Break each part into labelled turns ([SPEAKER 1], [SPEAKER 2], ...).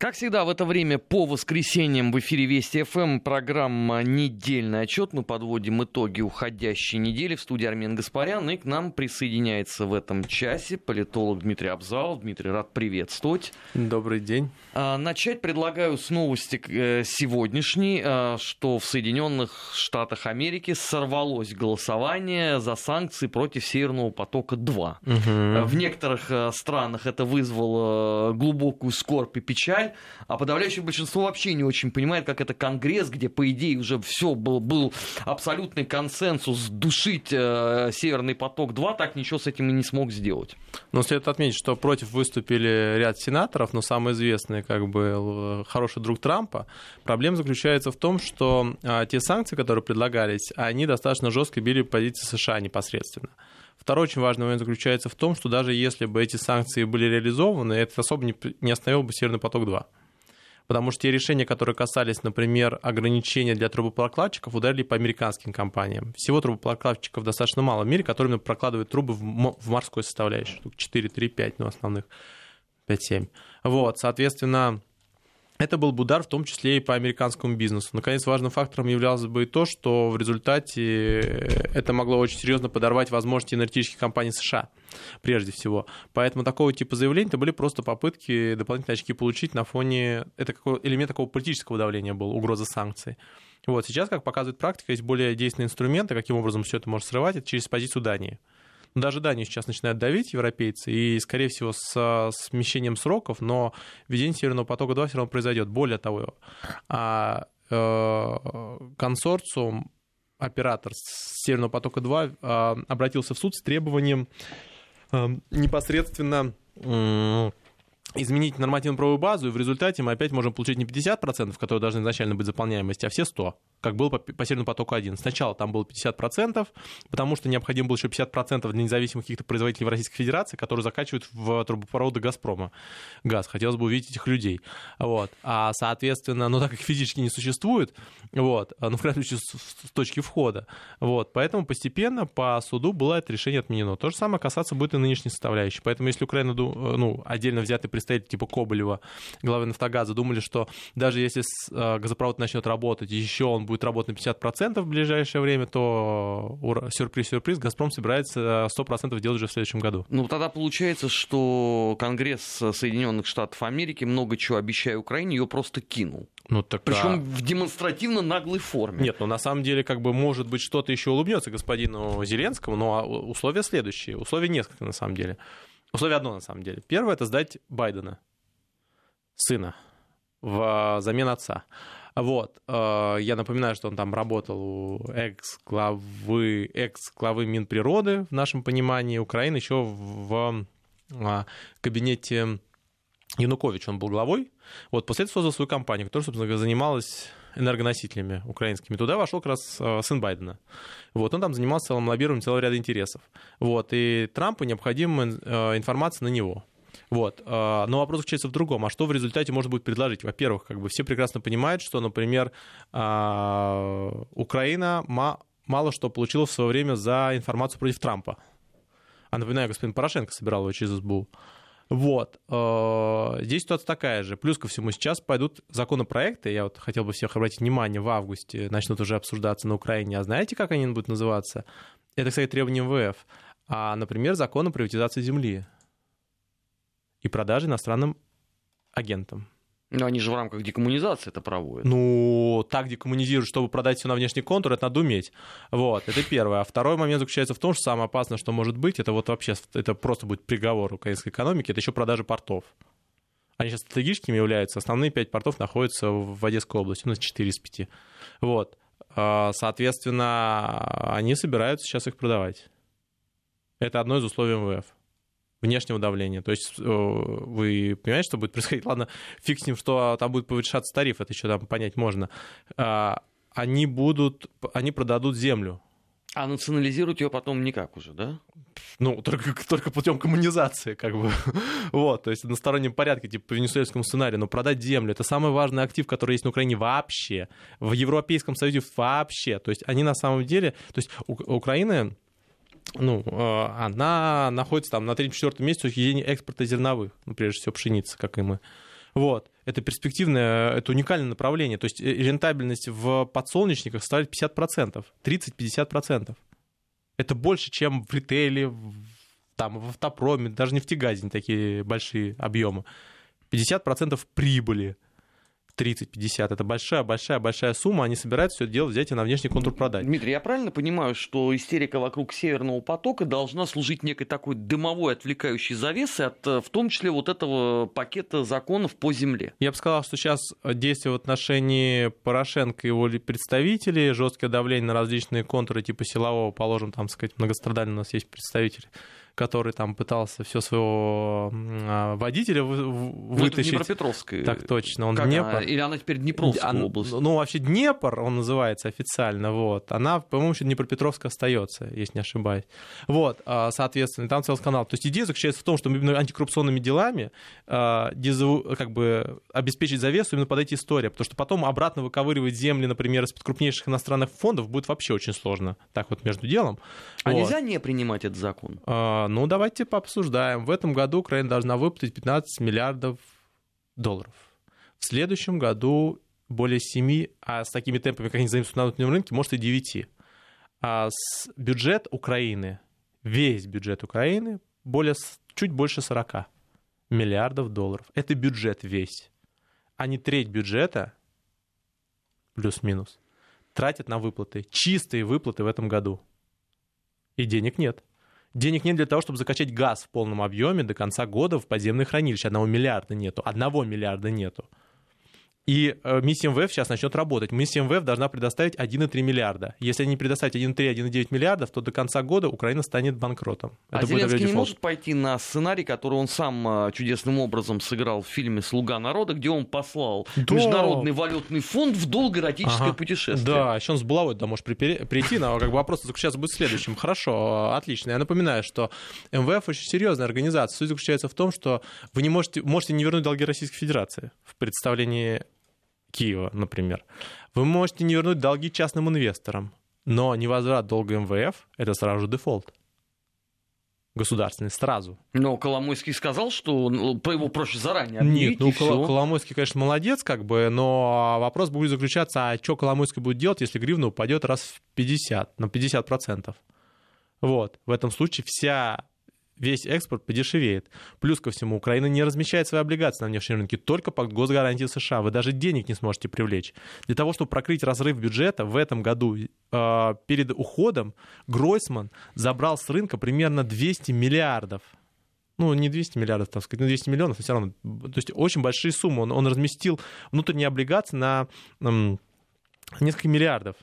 [SPEAKER 1] Как всегда, в это время по воскресеньям в эфире Вести ФМ программа «Недельный отчет». Мы подводим итоги уходящей недели в студии Армен Гаспарян. И к нам присоединяется в этом часе политолог Дмитрий Абзалов. Дмитрий, рад приветствовать.
[SPEAKER 2] Добрый день.
[SPEAKER 1] А, начать предлагаю с новости э, сегодняшней, а, что в Соединенных Штатах Америки сорвалось голосование за санкции против Северного потока-2. Угу. В некоторых э, странах это вызвало глубокую скорбь и печаль далее, а подавляющее большинство вообще не очень понимает, как это Конгресс, где, по идее, уже все был, был абсолютный консенсус душить э, Северный поток-2, так ничего с этим и не смог сделать.
[SPEAKER 2] Но следует отметить, что против выступили ряд сенаторов, но самый известный, как бы, хороший друг Трампа. Проблема заключается в том, что э, те санкции, которые предлагались, они достаточно жестко били позиции США непосредственно. Второй очень важный момент заключается в том, что даже если бы эти санкции были реализованы, это особо не, не остановил бы Северный поток-2. Потому что те решения, которые касались, например, ограничения для трубопрокладчиков, ударили по американским компаниям. Всего трубопрокладчиков достаточно мало в мире, которые прокладывают трубы в, морской составляющей. 4, 3, 5, ну, основных 5-7. Вот, соответственно, это был бы удар в том числе и по американскому бизнесу. Наконец, важным фактором являлось бы и то, что в результате это могло очень серьезно подорвать возможности энергетических компаний США, прежде всего. Поэтому такого типа заявлений это были просто попытки дополнительные очки получить на фоне... Это элемент такого политического давления был, угроза санкций. Вот сейчас, как показывает практика, есть более действенные инструменты, каким образом все это может срывать, это через позицию Дании. Даже Данию сейчас начинают давить европейцы, и, скорее всего, с смещением сроков, но введение Северного потока-2 все равно произойдет. Более того, а, э, консорциум, оператор Северного потока-2 а, обратился в суд с требованием непосредственно изменить нормативно-правовую базу, и в результате мы опять можем получить не 50%, которые должны изначально быть заполняемости, а все 100%, как было по, по Северному потоку-1. Сначала там было 50%, потому что необходимо было еще 50% для независимых каких-то производителей в Российской Федерации, которые закачивают в трубопроводы «Газпрома» газ. Хотелось бы увидеть этих людей. Вот. А, соответственно, ну, так как физически не существует, вот, ну, в крайнем случае, с, с точки входа, вот, поэтому постепенно по суду было это решение отменено. То же самое касаться будет и нынешней составляющей. Поэтому если Украина, ну, отдельно взятый представитель типа Коболева, главы «Нафтогаза», думали, что даже если э, газопровод начнет работать, еще он будет работать на 50% в ближайшее время, то сюрприз-сюрприз, «Газпром» собирается 100% э, делать уже в следующем году.
[SPEAKER 1] Ну, тогда получается, что Конгресс Соединенных Штатов Америки много чего обещая Украине, ее просто кинул. Ну, так, Причем а... в демонстративно наглой форме.
[SPEAKER 2] Нет, ну на самом деле, как бы, может быть, что-то еще улыбнется господину Зеленскому, но условия следующие. Условия несколько, на самом деле. Условие одно, на самом деле. Первое — это сдать Байдена, сына, в замен отца. Вот. Э, я напоминаю, что он там работал у экс-главы, экс-главы Минприроды, в нашем понимании, Украины, еще в а, кабинете Янукович он был главой. Вот, после этого создал свою компанию, которая, собственно, занималась энергоносителями украинскими. Туда вошел как раз э, сын Байдена. Вот, он там занимался целым лоббированием целого ряда интересов. Вот, и Трампу необходима э, информация на него. Вот. Э, но вопрос заключается в другом. А что в результате может быть предложить? Во-первых, как бы все прекрасно понимают, что, например, Украина мало что получила в свое время за информацию против Трампа. А напоминаю, господин Порошенко собирал его через СБУ. Вот. Э, здесь ситуация такая же. Плюс ко всему сейчас пойдут законопроекты, я вот хотел бы всех обратить внимание, в августе начнут уже обсуждаться на Украине. А знаете, как они будут называться? Это, кстати, требования МВФ. А, например, закон о приватизации земли и продаже иностранным агентам.
[SPEAKER 1] Но они же в рамках декоммунизации это проводят.
[SPEAKER 2] Ну, так декоммунизируют, чтобы продать все на внешний контур, это надо уметь. Вот, это первое. А второй момент заключается в том, что самое опасное, что может быть, это вот вообще, это просто будет приговор украинской экономики, это еще продажа портов. Они сейчас стратегическими являются. Основные пять портов находятся в Одесской области, у нас 4 из 5. Вот. А, соответственно, они собираются сейчас их продавать. Это одно из условий МВФ внешнего давления. То есть э, вы понимаете, что будет происходить? Ладно, фиг с ним, что там будет повышаться тариф, это еще там понять можно. А, они будут, они продадут землю.
[SPEAKER 1] А национализируют ее потом никак уже, да?
[SPEAKER 2] Ну, только, только путем коммунизации, как бы. вот, то есть на стороннем порядке, типа по венесуэльскому сценарию. Но продать землю — это самый важный актив, который есть на Украине вообще. В Европейском Союзе вообще. То есть они на самом деле... То есть Украина ну, э, она находится там на 3-4 месте с ведения экспорта зерновых, ну, прежде всего пшеницы, как и мы. Вот. Это перспективное, это уникальное направление. То есть э, рентабельность в подсолнечниках составляет 50%, 30-50%. Это больше, чем в ритейле, там, в автопроме, даже нефтегазе не такие большие объемы. 50% прибыли – 30-50. Это большая-большая-большая сумма. Они собираются все это дело взять и на внешний контур продать.
[SPEAKER 1] Дмитрий, я правильно понимаю, что истерика вокруг Северного потока должна служить некой такой дымовой отвлекающей завесой от, э, в том числе, вот этого пакета законов по земле?
[SPEAKER 2] Я бы сказал, что сейчас действия в отношении Порошенко и его представителей, жесткое давление на различные контуры типа силового, положим, там, сказать, многострадальный у нас есть представитель который там пытался все своего а, водителя вытащить. Ну, это
[SPEAKER 1] Днепропетровская.
[SPEAKER 2] Так точно, он
[SPEAKER 1] как
[SPEAKER 2] Днепр.
[SPEAKER 1] Она? Или она теперь Днепровская она, область?
[SPEAKER 2] Ну, вообще Днепр, он называется официально, вот. Она, по-моему, еще Днепропетровская остается, если не ошибаюсь. Вот, а, соответственно, там целый канал. То есть идея заключается в том, что именно антикоррупционными делами а, как бы обеспечить завесу именно под эти истории, потому что потом обратно выковыривать земли, например, из-под крупнейших иностранных фондов будет вообще очень сложно. Так вот между делом.
[SPEAKER 1] А вот. нельзя не принимать этот закон?
[SPEAKER 2] Ну, давайте пообсуждаем. В этом году Украина должна выплатить 15 миллиардов долларов. В следующем году более 7, а с такими темпами, как они занимаются на внутреннем рынке, может и 9. А с бюджет Украины, весь бюджет Украины, более, чуть больше 40 миллиардов долларов. Это бюджет весь. А не треть бюджета, плюс-минус, тратят на выплаты. Чистые выплаты в этом году. И денег нет. Денег нет для того, чтобы закачать газ в полном объеме до конца года в подземные хранилища. Одного миллиарда нету. Одного миллиарда нету. И э, миссия МВФ сейчас начнет работать. Миссия МВФ должна предоставить 1,3 миллиарда. Если они предоставят 1,3-1,9 миллиардов, то до конца года Украина станет банкротом.
[SPEAKER 1] А Это Зеленский не может пойти на сценарий, который он сам э, чудесным образом сыграл в фильме «Слуга народа», где он послал да. Международный валютный фонд в долгоэротическое ага. путешествие.
[SPEAKER 2] Да, еще он с булавой туда может прийти, но как бы вопрос заключается будет в следующем. Хорошо, отлично. Я напоминаю, что МВФ очень серьезная организация. Суть заключается в том, что вы не можете, можете не вернуть долги Российской Федерации в представлении Киева, например, вы можете не вернуть долги частным инвесторам, но невозврат долга МВФ — это сразу же дефолт государственный сразу.
[SPEAKER 1] Но Коломойский сказал, что по его проще заранее объявить,
[SPEAKER 2] Нет, ну Коломойский, конечно, молодец, как бы, но вопрос будет заключаться, а что Коломойский будет делать, если гривна упадет раз в 50, на 50%. Вот, в этом случае вся весь экспорт подешевеет. Плюс ко всему, Украина не размещает свои облигации на внешнем рынке только под госгарантии США. Вы даже денег не сможете привлечь. Для того, чтобы прокрыть разрыв бюджета в этом году, э, перед уходом Гройсман забрал с рынка примерно 200 миллиардов ну, не 200 миллиардов, так сказать, ну, 200 миллионов, но все равно, то есть очень большие суммы. Он, он разместил внутренние облигации на м, несколько миллиардов.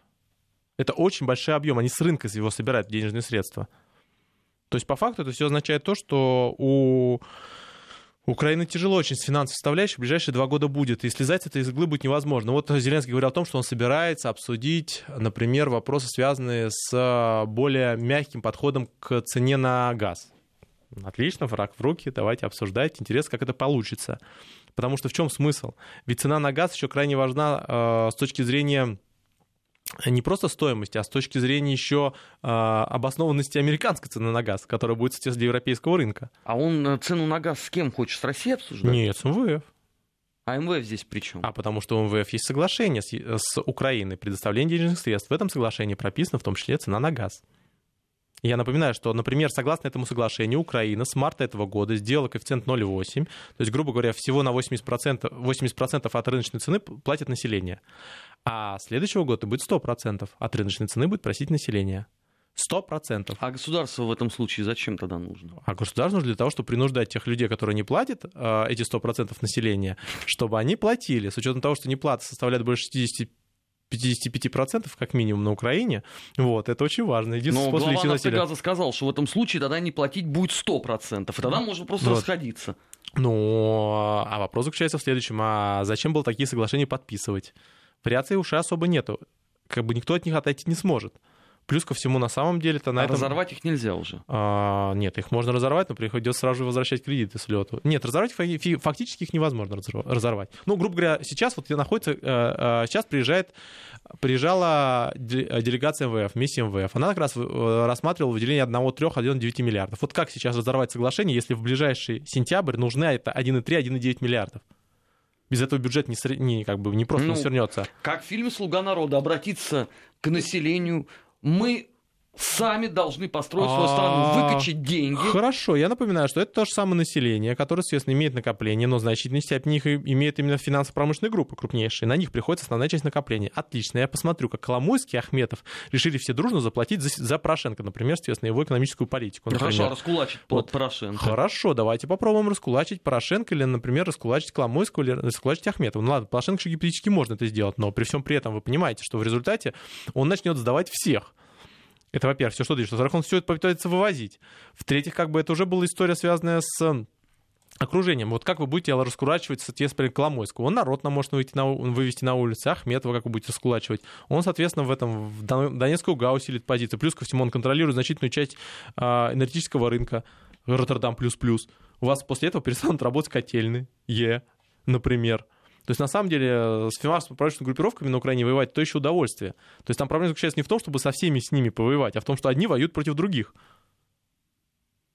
[SPEAKER 2] Это очень большой объем, они с рынка его собирают денежные средства. То есть по факту это все означает то, что у Украины тяжело очень с финансовой составляющей, в ближайшие два года будет, и слезать это из иглы будет невозможно. Вот Зеленский говорил о том, что он собирается обсудить, например, вопросы, связанные с более мягким подходом к цене на газ. Отлично, враг в руки, давайте обсуждать. Интересно, как это получится. Потому что в чем смысл? Ведь цена на газ еще крайне важна э, с точки зрения не просто стоимости, а с точки зрения еще э, обоснованности американской цены на газ, которая будет соответствовать для европейского рынка.
[SPEAKER 1] А он э, цену на газ с кем хочет? С Россией обсуждать?
[SPEAKER 2] Нет, с МВФ.
[SPEAKER 1] А МВФ здесь при чем?
[SPEAKER 2] А потому что у МВФ есть соглашение с, с Украиной, предоставление денежных средств. В этом соглашении прописана в том числе цена на газ. Я напоминаю, что, например, согласно этому соглашению, Украина с марта этого года сделала коэффициент 0,8, то есть, грубо говоря, всего на 80%, 80% от рыночной цены платит население. А следующего года будет 100% от рыночной цены будет просить население. Сто процентов.
[SPEAKER 1] А государство в этом случае зачем тогда нужно?
[SPEAKER 2] А государство нужно для того, чтобы принуждать тех людей, которые не платят, э, эти сто процентов населения, чтобы они платили. С учетом того, что неплата составляет больше 60 55% как минимум на Украине. Вот, это очень важно.
[SPEAKER 1] Единственный Но глава «Нафтогаза» сказал, что в этом случае тогда не платить будет 100%, и тогда можно просто вот. расходиться.
[SPEAKER 2] Ну, а вопрос заключается в следующем. А зачем было такие соглашения подписывать? Вариаций уши особо нету. Как бы никто от них отойти не сможет. Плюс ко всему, на самом деле-то на
[SPEAKER 1] а
[SPEAKER 2] этом...
[SPEAKER 1] разорвать их нельзя уже?
[SPEAKER 2] А, нет, их можно разорвать, но приходится сразу же возвращать кредиты с лету. Нет, разорвать фактически их невозможно разорвать. Ну, грубо говоря, сейчас вот находится... Э, э, сейчас приезжает, приезжала делегация МВФ, миссия МВФ. Она как раз э, рассматривала выделение 1,3-1,9 миллиардов. Вот как сейчас разорвать соглашение, если в ближайший сентябрь нужна это 1,3-1,9 миллиардов? Без этого бюджет не, не, как бы, не просто ну, не свернется.
[SPEAKER 1] Как в фильме «Слуга народа» обратиться к населению. Мы сами должны построить свою страну, а, выкачать деньги.
[SPEAKER 2] Хорошо, я напоминаю, что это то же самое население, которое, естественно, имеет накопление, но в значительной степени их имеет именно финансово-промышленные группы крупнейшие. На них приходится основная часть накопления. Отлично, я посмотрю, как Коломойский и Ахметов решили все дружно заплатить за, за Порошенко, например, естественно, его экономическую политику. Например.
[SPEAKER 1] Хорошо, раскулачить вот. Порошенко.
[SPEAKER 2] Хорошо, давайте попробуем раскулачить Порошенко или, например, раскулачить Коломойского или раскулачить Ахметова. Ну ладно, Порошенко гипотетически можно это сделать, но при всем при этом вы понимаете, что в результате он начнет сдавать всех. Это, во-первых, все что движется. Во-вторых, он все это попытается вывозить. В-третьих, как бы это уже была история, связанная с окружением. Вот как вы будете раскурачивать, соответственно, Коломойского? Он народ нам может выйти на, вывести на улицы, Ахметова как вы будете раскулачивать. Он, соответственно, в этом в Донецкую ГАУ усилит позиции. Плюс ко всему он контролирует значительную часть а, энергетического рынка Роттердам плюс-плюс. У вас после этого перестанут работать котельные, Е, например. То есть, на самом деле, с финансово-правительственными группировками на Украине воевать то еще удовольствие. То есть, там проблема заключается не в том, чтобы со всеми с ними повоевать, а в том, что одни воюют против других.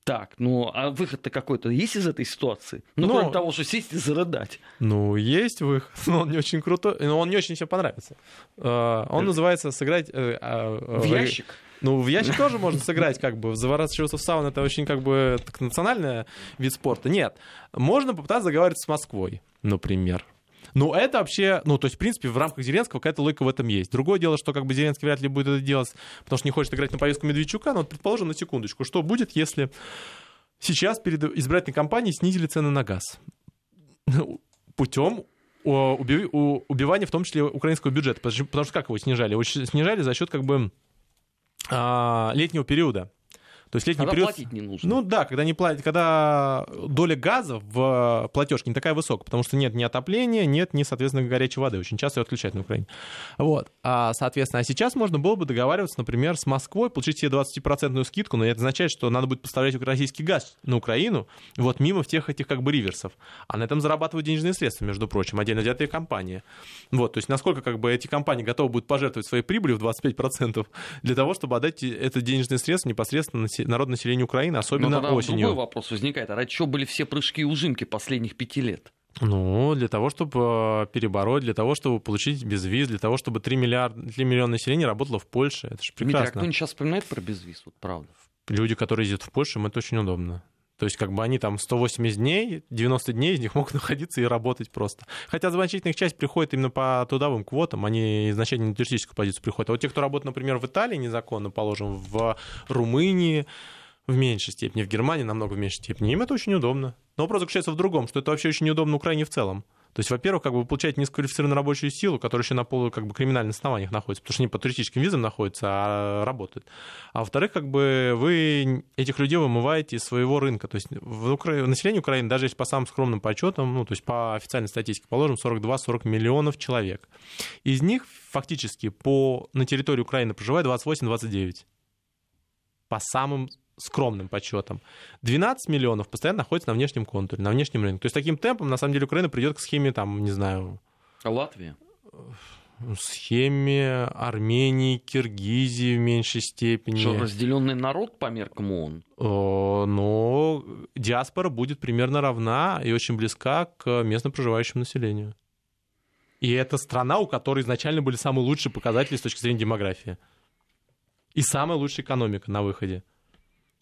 [SPEAKER 1] Так, ну а выход-то какой-то есть из этой ситуации? Ну, но... кроме того, что сесть и зарыдать.
[SPEAKER 2] Ну, есть выход, но он не очень крутой, но он не очень всем понравится. А, он называется «Сыграть...» э,
[SPEAKER 1] В ящик?
[SPEAKER 2] Ну, в ящик тоже можно сыграть, как бы, заворачиваться в сауну, это очень, как бы, так, национальный вид спорта. Нет, можно попытаться заговаривать с Москвой, например. Ну, это вообще, ну, то есть, в принципе, в рамках Зеленского какая-то логика в этом есть. Другое дело, что как бы Зеленский вряд ли будет это делать, потому что не хочет играть на повестку Медведчука, но вот предположим на секундочку, что будет, если сейчас перед избирательной кампанией снизили цены на газ? Путем убивания в том числе украинского бюджета. Потому что как его снижали? Его снижали за счет как бы а, летнего периода.
[SPEAKER 1] То есть летний когда период... платить не нужно.
[SPEAKER 2] Ну да, когда, не платят, когда доля газа в платежке не такая высокая, потому что нет ни отопления, нет ни, соответственно, горячей воды. Очень часто ее отключают на Украине. Вот. А, соответственно, а сейчас можно было бы договариваться, например, с Москвой, получить себе 20% скидку, но это означает, что надо будет поставлять российский газ на Украину, вот мимо всех этих как бы риверсов. А на этом зарабатывают денежные средства, между прочим, отдельно взятые компании. Вот, то есть насколько как бы эти компании готовы будут пожертвовать своей прибылью в 25% для того, чтобы отдать это денежные средства непосредственно народное население Украины, особенно Но тогда осенью.
[SPEAKER 1] Другой вопрос возникает. А ради чего были все прыжки и ужимки последних пяти лет?
[SPEAKER 2] Ну, для того, чтобы э, перебороть, для того, чтобы получить безвиз, для того, чтобы 3, миллиарда, 3 миллиона населения работало в Польше. Это же прекрасно. Дмитрий, а
[SPEAKER 1] кто-нибудь сейчас вспоминает про безвиз? Вот правда.
[SPEAKER 2] Люди, которые ездят в Польшу, им это очень удобно. То есть как бы они там 180 дней, 90 дней из них могут находиться и работать просто. Хотя значительная их часть приходит именно по трудовым квотам, они изначально на туристическую позицию приходят. А вот те, кто работает, например, в Италии незаконно, положим, в Румынии, в меньшей степени, в Германии намного в меньшей степени. Им это очень удобно. Но вопрос заключается в другом, что это вообще очень неудобно Украине в целом. То есть, во-первых, как бы вы получаете низкоквалифицированную рабочую силу, которая еще на полу как бы криминальных основаниях находится, потому что они по туристическим визам находятся, а работают. А во-вторых, как бы вы этих людей вымываете из своего рынка. То есть в Укра... население Украины, даже если по самым скромным подсчетам, ну, то есть по официальной статистике, положим 42-40 миллионов человек. Из них фактически по... на территории Украины проживает 28-29 по самым скромным подсчетом. 12 миллионов постоянно находится на внешнем контуре, на внешнем рынке. То есть таким темпом, на самом деле, Украина придет к схеме, там, не знаю...
[SPEAKER 1] Латвия?
[SPEAKER 2] схеме Армении, Киргизии в меньшей степени.
[SPEAKER 1] Что, разделенный народ по меркам ООН?
[SPEAKER 2] Но диаспора будет примерно равна и очень близка к местно проживающему населению. И это страна, у которой изначально были самые лучшие показатели с точки зрения демографии. И самая лучшая экономика на выходе.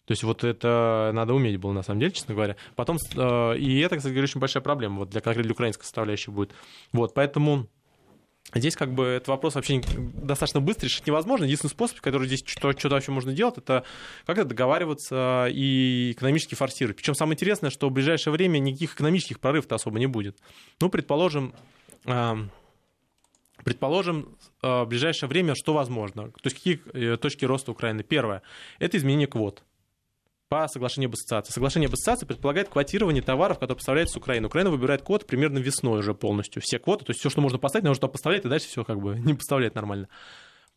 [SPEAKER 2] То есть вот это надо уметь было, на самом деле, честно говоря. Потом, э, и это, кстати говоря, очень большая проблема вот для, для украинской составляющей будет. Вот, поэтому Здесь как бы этот вопрос вообще достаточно быстро решить невозможно. Единственный способ, который здесь что-то, что вообще можно делать, это как-то договариваться и экономически форсировать. Причем самое интересное, что в ближайшее время никаких экономических прорывов-то особо не будет. Ну, предположим, э, предположим, э, в ближайшее время что возможно? То есть какие точки роста Украины? Первое – это изменение квот по соглашению об ассоциации. Соглашение об ассоциации предполагает квотирование товаров, которые поставляются с Украины. Украина выбирает квот примерно весной уже полностью. Все квоты, то есть все, что можно поставить, нужно поставлять, и дальше все как бы не поставляет нормально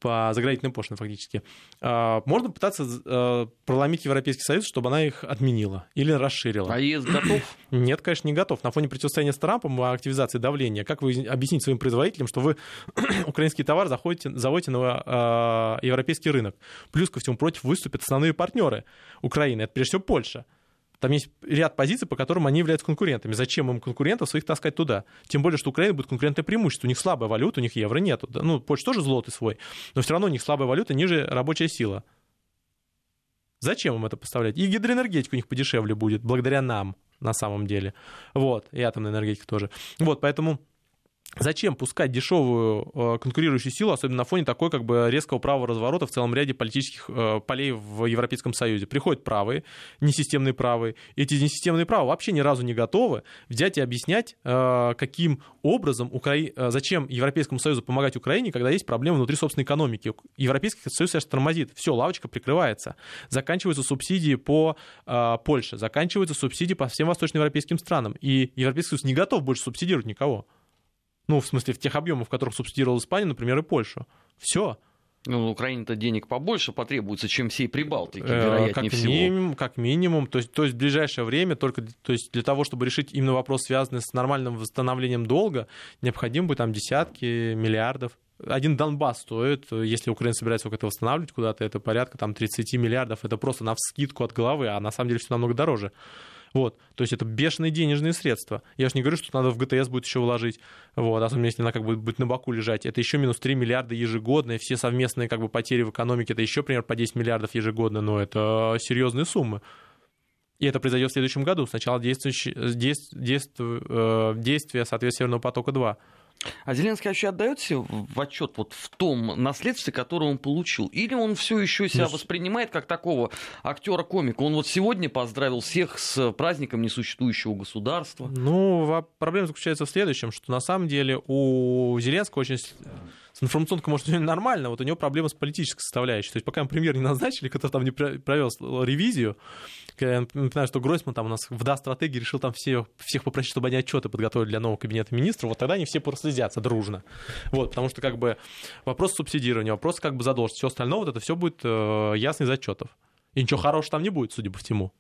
[SPEAKER 2] по заградительным пошлинам фактически. А, можно пытаться э, проломить Европейский Союз, чтобы она их отменила или расширила.
[SPEAKER 1] А ЕС готов?
[SPEAKER 2] Нет, конечно, не готов. На фоне противостояния с Трампом и активизации давления, как вы объясните своим производителям, что вы украинский товар заходите, заводите на европейский рынок? Плюс ко всему против выступят основные партнеры Украины. Это прежде всего Польша Там есть ряд позиций, по которым они являются конкурентами. Зачем им конкурентов своих таскать туда? Тем более, что Украина будет конкурентное преимущество. У них слабая валюта, у них евро нету. Ну, Польша тоже злотый свой, но все равно у них слабая валюта, ниже рабочая сила. Зачем им это поставлять? И гидроэнергетика у них подешевле будет, благодаря нам, на самом деле. Вот, и атомная энергетика тоже. Вот, поэтому Зачем пускать дешевую э, конкурирующую силу, особенно на фоне такой как бы резкого правого разворота в целом ряде политических э, полей в Европейском Союзе? Приходят правые, несистемные правые. Эти несистемные правые вообще ни разу не готовы взять и объяснять, э, каким образом, Укра... зачем Европейскому Союзу помогать Украине, когда есть проблемы внутри собственной экономики. Европейский Союз сейчас тормозит. Все, лавочка прикрывается. Заканчиваются субсидии по Польше, заканчиваются субсидии по всем восточноевропейским странам. И Европейский Союз не готов больше субсидировать никого. Ну, в смысле, в тех объемах, в которых субсидировал Испанию, например, и Польшу. Все.
[SPEAKER 1] Ну, Украине-то денег побольше потребуется, чем всей Прибалтики, э, вероятнее
[SPEAKER 2] как
[SPEAKER 1] всего.
[SPEAKER 2] Минимум, как минимум. То есть, то есть в ближайшее время, только то есть для того, чтобы решить именно вопрос, связанный с нормальным восстановлением долга, необходимо будет там десятки миллиардов. Один Донбасс стоит, если Украина собирается это восстанавливать куда-то, это порядка там 30 миллиардов. Это просто на вскидку от головы, а на самом деле все намного дороже. Вот. То есть это бешеные денежные средства. Я же не говорю, что надо в ГТС будет еще вложить, вот, особенно если она как бы будет на боку лежать. Это еще минус 3 миллиарда ежегодно, и все совместные как бы потери в экономике, это еще примерно по 10 миллиардов ежегодно, но это серьезные суммы. И это произойдет в следующем году, сначала действующие, действие, э, действие, соответственно, Северного потока-2.
[SPEAKER 1] А Зеленский вообще отдает себе в отчет вот в том наследстве, которое он получил? Или он все еще себя ну, воспринимает как такого актера-комика? Он вот сегодня поздравил всех с праздником несуществующего государства.
[SPEAKER 2] Ну, проблема заключается в следующем, что на самом деле у Зеленского очень с информационкой, может, нормально, вот у него проблема с политической составляющей. То есть пока премьер не назначили, который там не провел ревизию, я напоминаю, что Гройсман там у нас в да-стратегии решил там все, всех попросить, чтобы они отчеты подготовили для нового кабинета министров, вот тогда они все прослезятся дружно. Вот, потому что как бы вопрос субсидирования, вопрос как бы задолженности, все остальное, вот это все будет э, ясно из отчетов. И ничего хорошего там не будет, судя по всему.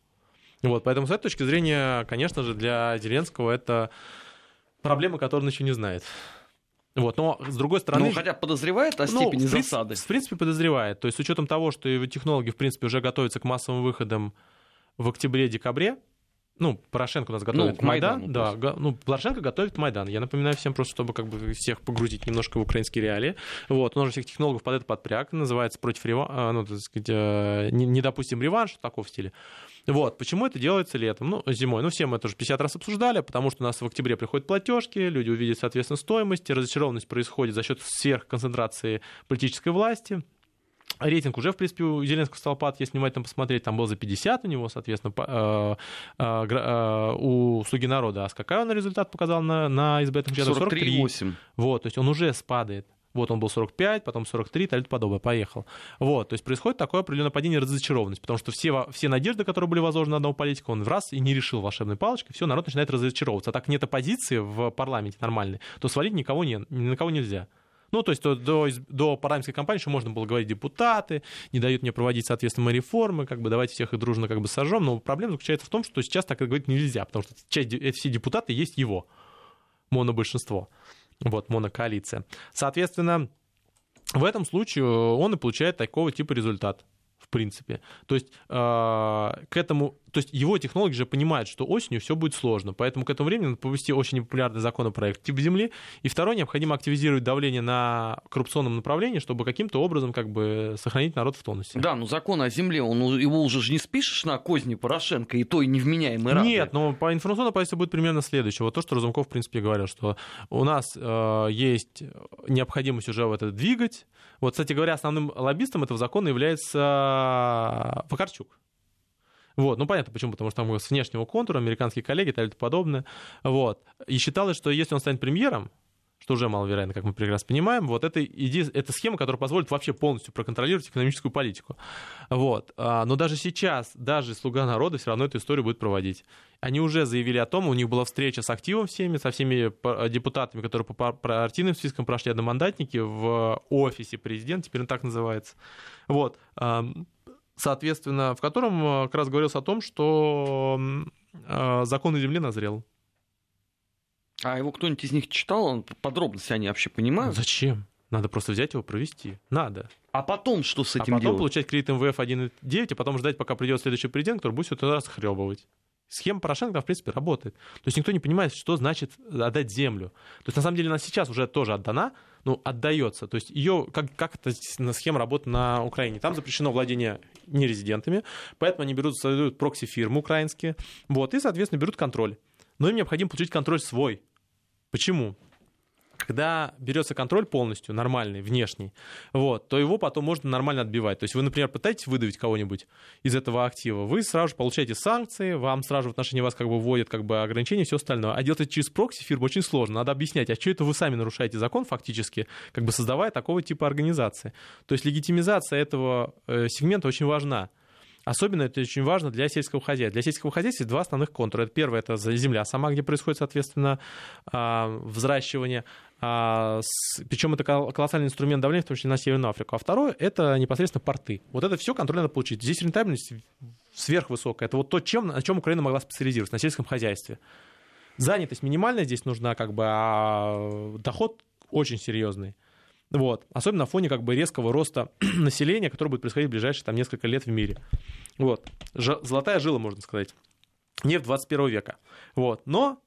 [SPEAKER 2] Вот, поэтому с этой точки зрения, конечно же, для Зеленского это проблема, которую он еще не знает. Вот, но с другой стороны...
[SPEAKER 1] Ну, хотя подозревает о ну, степени
[SPEAKER 2] ну, в
[SPEAKER 1] засады.
[SPEAKER 2] В принципе, подозревает. То есть с учетом того, что его технологи, в принципе, уже готовятся к массовым выходам в октябре-декабре, ну, Порошенко у нас готовит ну, Майдан, Майдану, да, ну, Порошенко готовит Майдан. Я напоминаю всем просто, чтобы как бы всех погрузить немножко в украинские реалии. Вот, он уже всех технологов под это подпряг, называется против реванша, ну, так сказать, э, не, не допустим реванш, такого в стиле. Вот, почему это делается летом, ну, зимой? Ну, все мы это уже 50 раз обсуждали, потому что у нас в октябре приходят платежки, люди увидят, соответственно, стоимость, разочарованность происходит за счет сверхконцентрации политической власти, Рейтинг уже, в принципе, у Зеленского стал падать, если внимательно посмотреть, там был за 50 у него, соответственно, э, э, э, у «Слуги народа». А какой он результат показал на, на избыток?
[SPEAKER 1] 43. 43.
[SPEAKER 2] Вот, то есть он уже спадает. Вот он был 45, потом 43 и тому подобное, поехал. Вот, то есть происходит такое определенное падение разочарованности, потому что все, все надежды, которые были возложены на одного политика, он в раз и не решил волшебной палочкой, все, народ начинает разочаровываться. А так нет оппозиции в парламенте нормальной, то свалить никого не, ни на кого нельзя. Ну, то есть до, до, парламентской кампании еще можно было говорить депутаты, не дают мне проводить, соответственно, реформы, как бы давайте всех их дружно как бы сожжем. Но проблема заключается в том, что сейчас так говорить нельзя, потому что часть, эти все депутаты есть его, монобольшинство, вот, монокоалиция. Соответственно, в этом случае он и получает такого типа результат в принципе. То есть э, к этому, то есть его технологи же понимают, что осенью все будет сложно, поэтому к этому времени надо повести очень непопулярный законопроект типа земли. И второе, необходимо активизировать давление на коррупционном направлении, чтобы каким-то образом как бы сохранить народ в тонусе.
[SPEAKER 1] Да, но закон о земле, он, его уже же не спишешь на козни Порошенко и то и невменяемый рады.
[SPEAKER 2] Нет, но по информационной позиции будет примерно следующее. Вот то, что Разумков, в принципе, говорил, что у нас э, есть необходимость уже в это двигать, вот, кстати говоря, основным лоббистом этого закона является Факарчук. Вот, ну понятно почему, потому что там с внешнего контура, американские коллеги и так подобное. Вот. И считалось, что если он станет премьером, что уже маловероятно, как мы прекрасно понимаем, вот это, иде... это схема, которая позволит вообще полностью проконтролировать экономическую политику. Вот. А, но даже сейчас, даже «Слуга народа» все равно эту историю будет проводить. Они уже заявили о том, у них была встреча с активом всеми, со всеми депутатами, которые по партийным спискам прошли одномандатники в офисе президента, теперь он так называется. Вот соответственно, в котором э, как раз говорилось о том, что э, закон о земле назрел.
[SPEAKER 1] А его кто-нибудь из них читал? Он подробности они вообще понимают?
[SPEAKER 2] Зачем? Надо просто взять его, провести. Надо.
[SPEAKER 1] А потом что с этим
[SPEAKER 2] а потом
[SPEAKER 1] делать?
[SPEAKER 2] получать кредит МВФ 1,9, а потом ждать, пока придет следующий президент, который будет все это расхлебывать. Схема Порошенко, в принципе, работает. То есть никто не понимает, что значит отдать землю. То есть на самом деле она сейчас уже тоже отдана, ну, отдается. То есть ее, как, как эта схема работает на Украине? Там запрещено владение нерезидентами, поэтому они берут, создают прокси-фирмы украинские, вот, и, соответственно, берут контроль. Но им необходимо получить контроль свой. Почему? Когда берется контроль полностью, нормальный, внешний, вот, то его потом можно нормально отбивать. То есть вы, например, пытаетесь выдавить кого-нибудь из этого актива, вы сразу же получаете санкции, вам сразу же в отношении вас как бы вводят как бы ограничения и все остальное. А делать это через прокси фирму очень сложно. Надо объяснять, а что это вы сами нарушаете закон фактически, как бы создавая такого типа организации. То есть легитимизация этого э, сегмента очень важна. Особенно это очень важно для сельского хозяйства. Для сельского хозяйства есть два основных контура. Первое – это земля сама, где происходит, соответственно, а, взращивание. А, Причем это колоссальный инструмент давления, в том числе на Северную Африку. А второе – это непосредственно порты. Вот это все контроль надо получить. Здесь рентабельность сверхвысокая. Это вот то, чем, на чем Украина могла специализироваться, на сельском хозяйстве. Занятость минимальная здесь нужна, как бы, а доход очень серьезный. Вот. Особенно на фоне как бы резкого роста населения, который будет происходить в ближайшие там, несколько лет в мире. Вот. Ж- золотая жила, можно сказать. Нефть 21 века. Вот. Но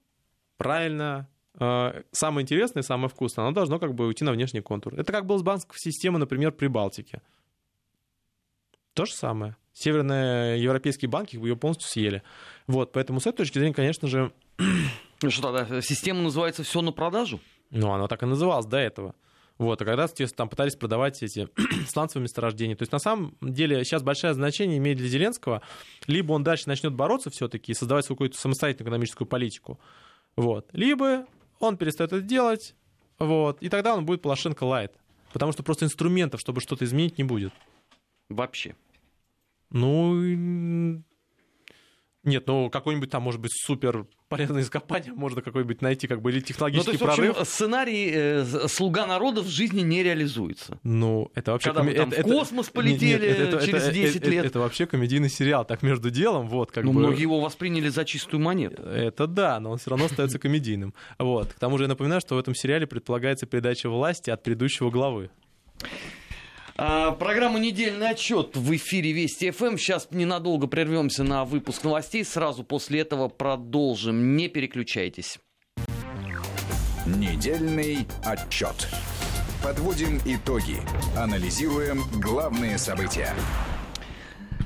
[SPEAKER 2] правильно, самое интересное, самое вкусное, оно должно как бы уйти на внешний контур. Это как было с банковской системой, например, при Балтике. То же самое. Северные европейские банки ее полностью съели. Вот, поэтому с этой точки зрения, конечно же...
[SPEAKER 1] Ну что тогда, система называется «все на продажу»?
[SPEAKER 2] Ну, она так и называлась до этого. Вот, а когда, соответственно, там пытались продавать эти сланцевые месторождения. То есть, на самом деле, сейчас большое значение имеет для Зеленского. Либо он дальше начнет бороться все-таки и создавать свою какую-то самостоятельную экономическую политику. Вот. Либо он перестает это делать, вот, и тогда он будет Порошенко лайт. Потому что просто инструментов, чтобы что-то изменить, не будет.
[SPEAKER 1] Вообще.
[SPEAKER 2] Ну, нет, ну какой-нибудь там, может быть, супер полезное ископание можно какой-нибудь найти, как бы, или технологический ну, то есть, прорыв.
[SPEAKER 1] В общем, сценарий э, «Слуга народа» в жизни не реализуется.
[SPEAKER 2] Ну, это вообще...
[SPEAKER 1] Когда мы там в космос полетели нет, это, через
[SPEAKER 2] это,
[SPEAKER 1] 10
[SPEAKER 2] это,
[SPEAKER 1] лет.
[SPEAKER 2] Это, это вообще комедийный сериал, так между делом, вот, как
[SPEAKER 1] ну,
[SPEAKER 2] бы...
[SPEAKER 1] многие его восприняли за чистую монету.
[SPEAKER 2] Это да, но он все равно остается комедийным. Вот. К тому же я напоминаю, что в этом сериале предполагается передача власти от предыдущего главы.
[SPEAKER 1] А, программа «Недельный отчет» в эфире Вести ФМ. Сейчас ненадолго прервемся на выпуск новостей. Сразу после этого продолжим. Не переключайтесь.
[SPEAKER 3] Недельный отчет. Подводим итоги. Анализируем главные события.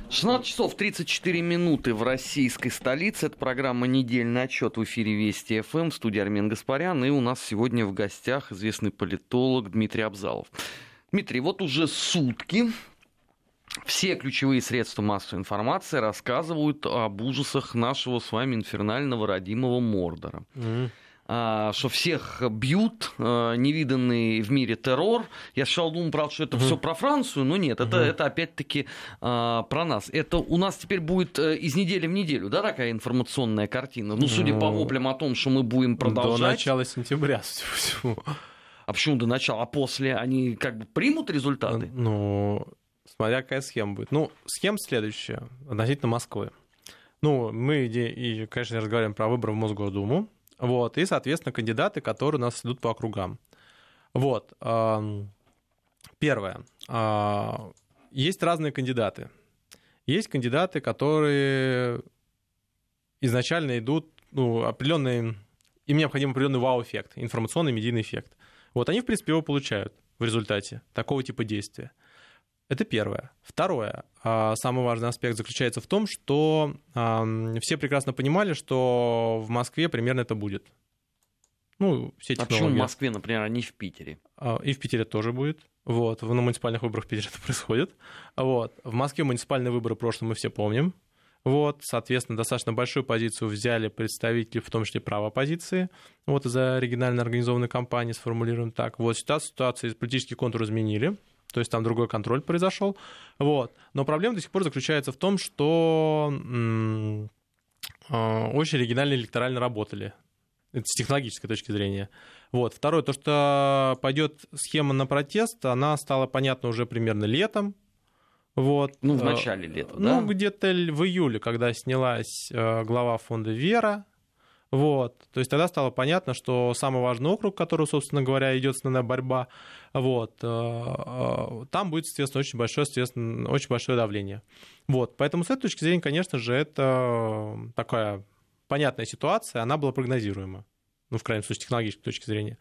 [SPEAKER 1] 16 часов 34 минуты в российской столице. Это программа «Недельный отчет» в эфире Вести ФМ. В студии Армен Гаспарян. И у нас сегодня в гостях известный политолог Дмитрий Абзалов. Дмитрий, вот уже сутки все ключевые средства массовой информации рассказывают об ужасах нашего с вами инфернального родимого Мордора. Mm-hmm что всех бьют, а, невиданный в мире террор. Я сначала думал, правда, что это угу. все про Францию, но нет, это, угу. это опять-таки а, про нас. Это у нас теперь будет э, из недели в неделю, да, такая информационная картина. Ну, судя по ну, воплям о том, что мы будем продолжать.
[SPEAKER 2] До начала сентября, всего.
[SPEAKER 1] А почему до начала? А после они как бы примут результаты?
[SPEAKER 2] Ну, смотря какая схема будет. Ну, схема следующая относительно Москвы. Ну, мы, и, конечно, разговариваем про выборы в Мосгордуму. Вот, и, соответственно, кандидаты, которые у нас идут по округам. Вот. Первое. А, есть разные кандидаты. Есть кандидаты, которые изначально идут, ну, определенный, им необходим определенный вау-эффект, информационный медийный эффект. Вот они, в принципе, его получают в результате такого типа действия. Это первое. Второе. А, самый важный аспект заключается в том, что все прекрасно понимали, что в Москве примерно это будет.
[SPEAKER 1] Ну, все технологии. А почему в Москве, например, а не в Питере?
[SPEAKER 2] А, и в Питере тоже будет. Вот. На муниципальных выборах в Питере это происходит. Вот. В Москве муниципальные выборы прошлые мы все помним. Вот, соответственно, достаточно большую позицию взяли представители, в том числе права оппозиции, вот из-за оригинально организованной кампании, сформулируем так. Вот ситуация, ситуация политический контур изменили, то есть там другой контроль произошел. Вот. Но проблема до сих пор заключается в том, что э, очень оригинально электорально работали. Это с технологической точки зрения. Вот. Второе, то, что пойдет схема на протест, она стала понятна уже примерно летом, вот.
[SPEAKER 1] Ну, в э, начале лета,
[SPEAKER 2] ну, да? Ну, где-то в июле, когда снялась э, глава фонда «Вера», Вот. То есть тогда стало понятно, что самый важный округ, который, собственно говоря, идет основная борьба, вот, э, там будет, естественно, очень большое, естественно, очень большое давление. Вот. Поэтому с этой точки зрения, конечно же, это такая понятная ситуация, она была прогнозируема. Ну, в крайнем случае, с технологической точки зрения.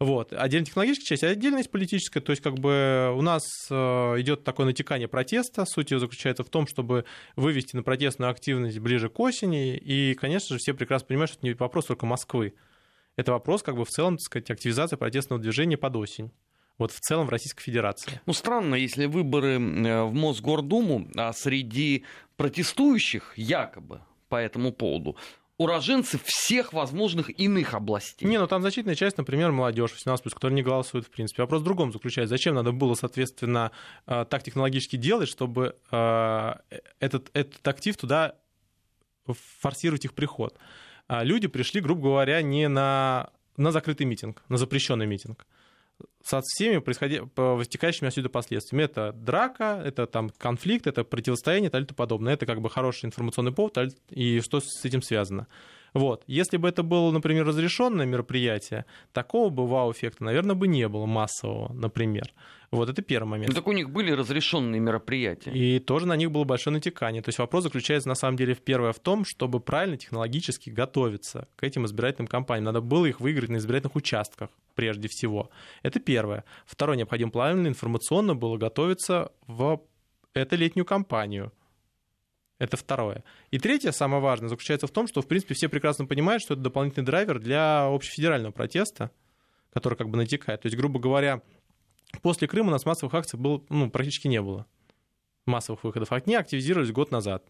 [SPEAKER 2] Вот. Отдельно технологическая часть, а отдельно есть политическая. То есть как бы у нас э, идет такое натекание протеста. Суть его заключается в том, чтобы вывести на протестную активность ближе к осени. И, конечно же, все прекрасно понимают, что это не вопрос только Москвы. Это вопрос как бы в целом, так сказать, активизации протестного движения под осень вот в целом в Российской Федерации.
[SPEAKER 1] Ну, странно, если выборы э, в Мосгордуму, а среди протестующих якобы по этому поводу уроженцы всех возможных иных областей.
[SPEAKER 2] Не, ну там значительная часть, например, молодежь 18+, которая не голосует в принципе. Вопрос в другом заключается. Зачем надо было, соответственно, э, так технологически делать, чтобы э, этот, этот актив туда форсировать их приход? А люди пришли, грубо говоря, не на, на закрытый митинг, на запрещенный митинг со всеми происходи... вытекающими отсюда последствиями. Это драка, это там конфликт, это противостояние и тому подобное. Это как бы хороший информационный повод, и что с этим связано. Вот. Если бы это было, например, разрешенное мероприятие, такого бы вау-эффекта, наверное, бы не было массового, например. Вот это первый момент. Ну,
[SPEAKER 1] так у них были разрешенные мероприятия.
[SPEAKER 2] И тоже на них было большое натекание. То есть вопрос заключается на самом деле в первое в том, чтобы правильно технологически готовиться к этим избирательным кампаниям. Надо было их выиграть на избирательных участках прежде всего. Это первое. Второе, необходимо правильно информационно было готовиться в эту летнюю кампанию. Это второе. И третье, самое важное, заключается в том, что, в принципе, все прекрасно понимают, что это дополнительный драйвер для общефедерального протеста, который как бы натекает. То есть, грубо говоря, После Крыма у нас массовых акций было, ну, практически не было. Массовых выходов. Они активизировались год назад.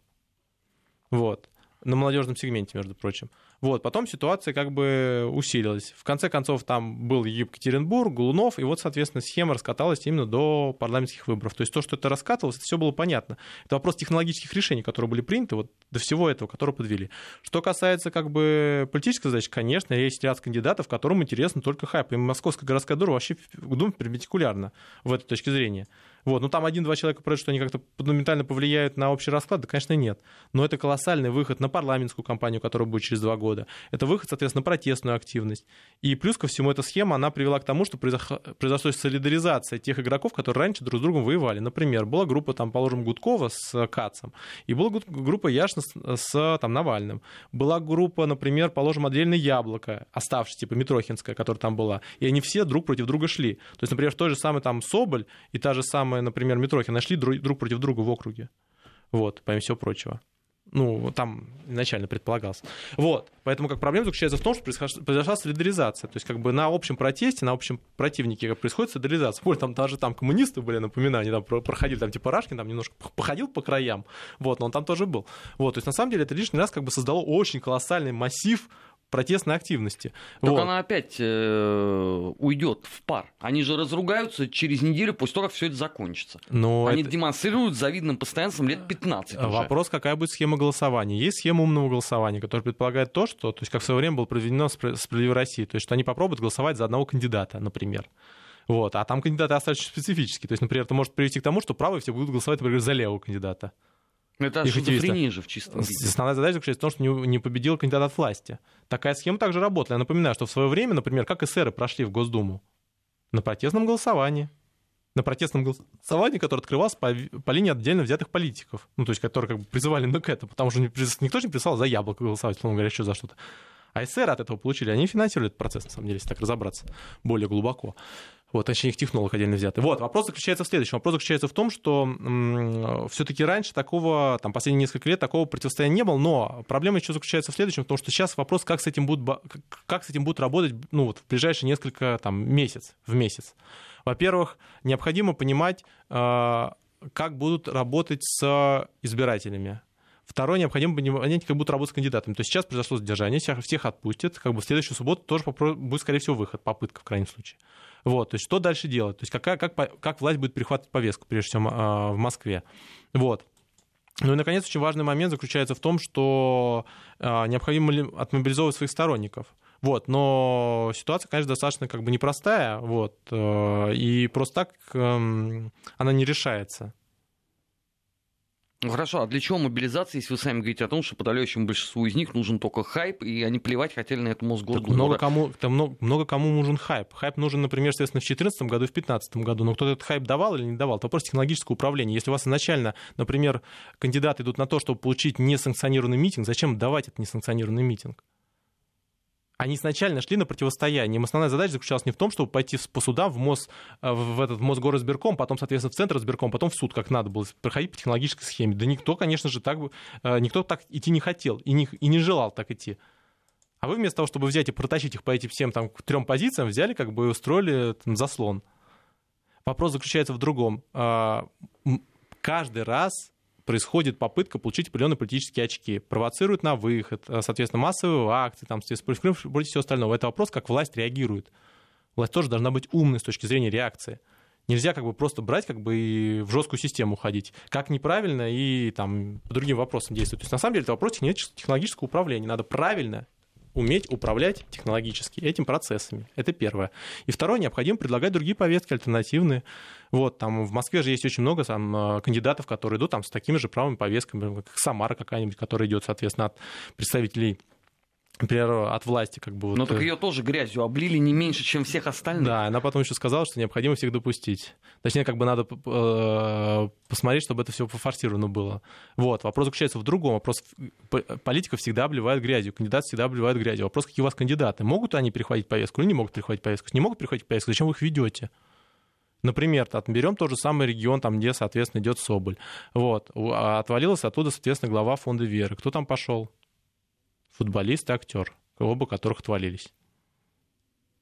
[SPEAKER 2] Вот на молодежном сегменте, между прочим. Вот, потом ситуация как бы усилилась. В конце концов, там был Екатеринбург, Голунов, и вот, соответственно, схема раскаталась именно до парламентских выборов. То есть то, что это раскатывалось, это все было понятно. Это вопрос технологических решений, которые были приняты, вот до всего этого, которые подвели. Что касается как бы политической задачи, конечно, есть ряд кандидатов, которым интересно только хайп. И Московская городская дума вообще думает перпендикулярно в этой точке зрения. Вот. Ну, там один-два человека говорят, что они как-то фундаментально повлияют на общий расклад, да, конечно, нет. Но это колоссальный выход на парламентскую кампанию, которая будет через два года. Это выход, соответственно, на протестную активность. И плюс ко всему эта схема, она привела к тому, что произошла солидаризация тех игроков, которые раньше друг с другом воевали. Например, была группа, там, положим, Гудкова с Кацем, и была группа Яшина с, там, Навальным. Была группа, например, положим, отдельно Яблоко, оставшаяся, типа Митрохинская, которая там была. И они все друг против друга шли. То есть, например, в той же самой там Соболь и та же самая самые, например, Митрохи нашли друг, против друга в округе. Вот, помимо всего прочего. Ну, там изначально предполагался. Вот. Поэтому как проблема заключается в том, что произошла солидаризация. То есть как бы на общем протесте, на общем противнике происходит солидаризация. Более там даже там коммунисты были, напоминаю, они там проходили, там типа Рашкин там немножко походил по краям, вот, но он там тоже был. Вот, то есть на самом деле это лишний раз как бы создало очень колоссальный массив протестной активности.
[SPEAKER 1] Так вот. она опять э, уйдет в пар. Они же разругаются через неделю после того, как все это закончится. Но Они это... демонстрируют завидным постоянством лет 15 уже.
[SPEAKER 2] Вопрос, какая будет схема голосования. Есть схема умного голосования, которая предполагает то, что, то есть как в свое время было проведено в «Справедливой России», то есть что они попробуют голосовать за одного кандидата, например. Вот. А там кандидаты остаются специфические. То есть, например, это может привести к тому, что правые все будут голосовать, например, за левого кандидата.
[SPEAKER 1] Это шизофрения же в чистом виде.
[SPEAKER 2] Основная задача заключается в том, что не, не победил кандидат от власти. Такая схема также работала. Я напоминаю, что в свое время, например, как эсеры прошли в Госдуму? На протестном голосовании. На протестном голосовании, которое открывалось по, по линии отдельно взятых политиков. Ну, то есть, которые как бы призывали ну, к этому. Потому что никто же не прислал за яблоко голосовать, условно говоря, еще за что-то. А эсеры от этого получили. Они финансировали этот процесс, на самом деле, если так разобраться более глубоко. Вот, точнее, их технолог отдельно взятый. Вот, вопрос заключается в следующем. Вопрос заключается в том, что все-таки раньше такого, там, последние несколько лет такого противостояния не было, но проблема еще заключается в следующем, потому что сейчас вопрос, как с этим будут, как с этим будут работать, ну, вот, в ближайшие несколько, там, месяц, в месяц. Во-первых, необходимо понимать, а, как будут работать с избирателями. Второе, необходимо понять, как будут работать с кандидатами. То есть сейчас произошло задержание, всех, отпустят, как бы в следующую субботу тоже будет, скорее всего, выход, попытка в крайнем случае. Вот, то есть что дальше делать? То есть какая, как, как власть будет перехватывать повестку, прежде всего, а, в Москве? Вот. Ну и, наконец, очень важный момент заключается в том, что а, необходимо отмобилизовывать своих сторонников. Вот, но ситуация, конечно, достаточно как бы непростая, вот, э, и просто так эм, она не решается.
[SPEAKER 1] Ну хорошо, а для чего мобилизация, если вы сами говорите о том, что подавляющему большинству из них нужен только хайп, и они плевать хотели на это Мосгордуму?
[SPEAKER 2] много кому, много, много кому нужен хайп. Хайп нужен, например, соответственно, в 2014 году и в 2015 году. Но кто-то этот хайп давал или не давал? Это вопрос технологического управления. Если у вас изначально, например, кандидаты идут на то, чтобы получить несанкционированный митинг, зачем давать этот несанкционированный митинг? Они изначально шли на противостояние. Им основная задача заключалась не в том, чтобы пойти по судам в, МОЗ, э, в этот Мосгоризбирком, потом, соответственно, в Центр избирком, потом в суд, как надо было, проходить по технологической схеме. Да никто, конечно же, так, э, никто так идти не хотел и не, и не желал так идти. А вы вместо того, чтобы взять и протащить их по этим всем там трем позициям, взяли как бы и устроили там, заслон. Вопрос заключается в другом. А, каждый раз происходит попытка получить определенные политические очки, провоцируют на выход, э, соответственно, массовые акции, там, против всего остального. Это вопрос, как власть реагирует. Власть тоже должна быть умной с точки зрения реакции. Нельзя как бы просто брать как бы и в жесткую систему уходить. Как неправильно и там по другим вопросам действовать. То есть на самом деле это вопрос технологического управления. Надо правильно уметь управлять технологически этим процессами. Это первое. И второе, необходимо предлагать другие повестки альтернативные. Вот, там в Москве же есть очень много там, э, кандидатов, которые идут там, с такими же правыми повестками, как Самара какая-нибудь, которая идет, соответственно, от представителей например, от власти как бы...
[SPEAKER 1] Но вот, так э, ее тоже грязью облили не меньше, чем всех остальных.
[SPEAKER 2] Да, она потом еще сказала, что необходимо всех допустить. Точнее, как бы надо э, посмотреть, чтобы это все пофорсировано было. Вот, вопрос заключается в другом. Вопрос, политика всегда обливает грязью, кандидат всегда обливает грязью. Вопрос, какие у вас кандидаты. Могут они перехватить повестку или не могут перехватить повестку? Не могут перехватить повестку, зачем вы их ведете? Например, берем тот же самый регион, там, где, соответственно, идет Соболь. Вот. Отвалилась оттуда, соответственно, глава фонда Веры. Кто там пошел? Футболист и актер, оба которых отвалились.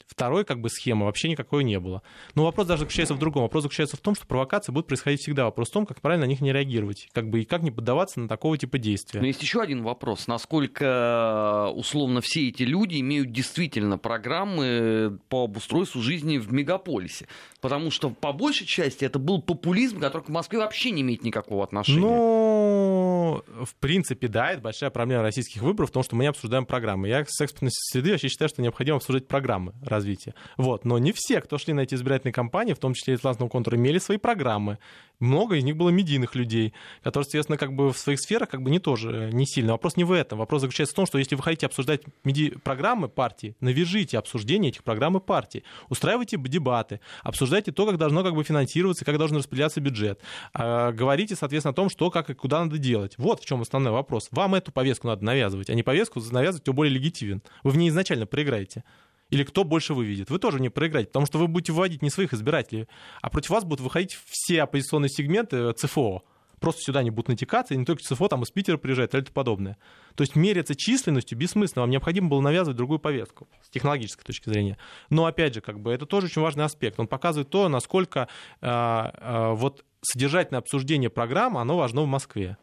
[SPEAKER 2] Второй как бы схемы вообще никакой не было. Но вопрос даже заключается в другом. Вопрос заключается в том, что провокации будут происходить всегда. Вопрос в том, как правильно на них не реагировать. Как бы и как не поддаваться на такого типа действия.
[SPEAKER 1] Но есть еще один вопрос. Насколько условно все эти люди имеют действительно программы по обустройству жизни в мегаполисе? Потому что по большей части это был популизм, который к Москве вообще не имеет никакого отношения.
[SPEAKER 2] Ну, в принципе, да, это большая проблема российских выборов в том, что мы не обсуждаем программы. Я с экспертной среды вообще считаю, что необходимо обсуждать программы развития. Вот. Но не все, кто шли на эти избирательные кампании, в том числе и Атлантного контура, имели свои программы. Много из них было медийных людей, которые, соответственно, как бы в своих сферах как бы не тоже не сильно. Вопрос не в этом. Вопрос заключается в том, что если вы хотите обсуждать меди... программы партии, навяжите обсуждение этих программ и партий. Устраивайте дебаты, обсуждайте то, как должно как бы финансироваться, как должен распределяться бюджет. А, говорите, соответственно, о том, что, как и куда надо делать. Вот в чем основной вопрос. Вам эту повестку надо навязывать, а не повестку навязывать, кто более легитимен. Вы в ней изначально проиграете или кто больше выведет. Вы тоже не проиграете, потому что вы будете выводить не своих избирателей, а против вас будут выходить все оппозиционные сегменты ЦФО. Просто сюда они будут натекаться, и не только ЦФО там из Питера приезжает, или подобное. То есть меряться численностью бессмысленно, вам необходимо было навязывать другую повестку с технологической точки зрения. Но опять же, как бы, это тоже очень важный аспект. Он показывает то, насколько э, э, вот содержательное обсуждение программы, оно важно в Москве.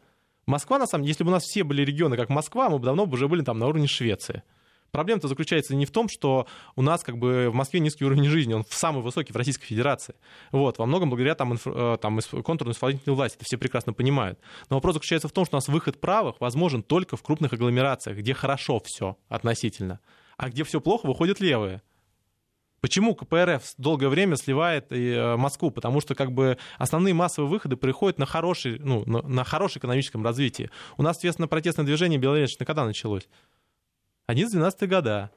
[SPEAKER 2] Москва, на самом деле, если бы у нас все были регионы, как Москва, мы бы давно уже были там на уровне Швеции. Проблема-то заключается не в том, что у нас как бы в Москве низкий уровень жизни, он самый высокий в Российской Федерации. Вот, во многом благодаря там, инф... Э, там контурной исполнительной власти, это все прекрасно понимают. Но вопрос заключается в том, что у нас выход правых возможен только в крупных агломерациях, где хорошо все относительно, а где все плохо, выходят левые. Почему КПРФ долгое время сливает э, Москву? Потому что как бы основные массовые выходы приходят на хороший, ну, на, на хорошем экономическом развитии. У нас, соответственно, протестное движение Белоречное когда началось? 11-12 года,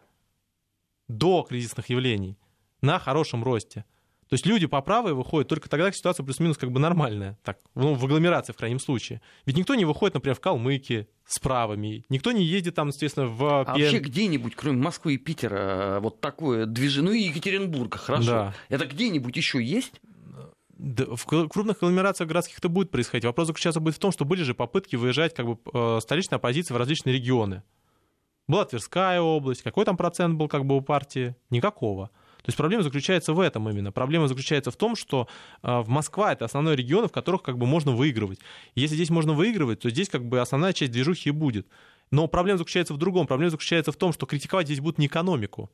[SPEAKER 2] до кризисных явлений, на хорошем росте. То есть люди по правой выходят только тогда, когда ситуация плюс-минус как бы нормальная, так, ну, в агломерации в крайнем случае. Ведь никто не выходит, например, в Калмыки с правыми, никто не ездит там, естественно, в...
[SPEAKER 1] А вообще где-нибудь, кроме Москвы и Питера, вот такое движение, ну и Екатеринбурга, хорошо. Да. Это где-нибудь еще есть?
[SPEAKER 2] Да, в крупных агломерациях городских это будет происходить. Вопрос заключается будет в том, что были же попытки выезжать как бы э, столичной оппозиции в различные регионы. Была Тверская область, какой там процент был как бы у партии? Никакого. То есть проблема заключается в этом именно. Проблема заключается в том, что э, в Москва это основной регион, в которых как бы можно выигрывать. если здесь можно выигрывать, то здесь как бы основная часть движухи и будет. Но проблема заключается в другом. Проблема заключается в том, что критиковать здесь будут не экономику.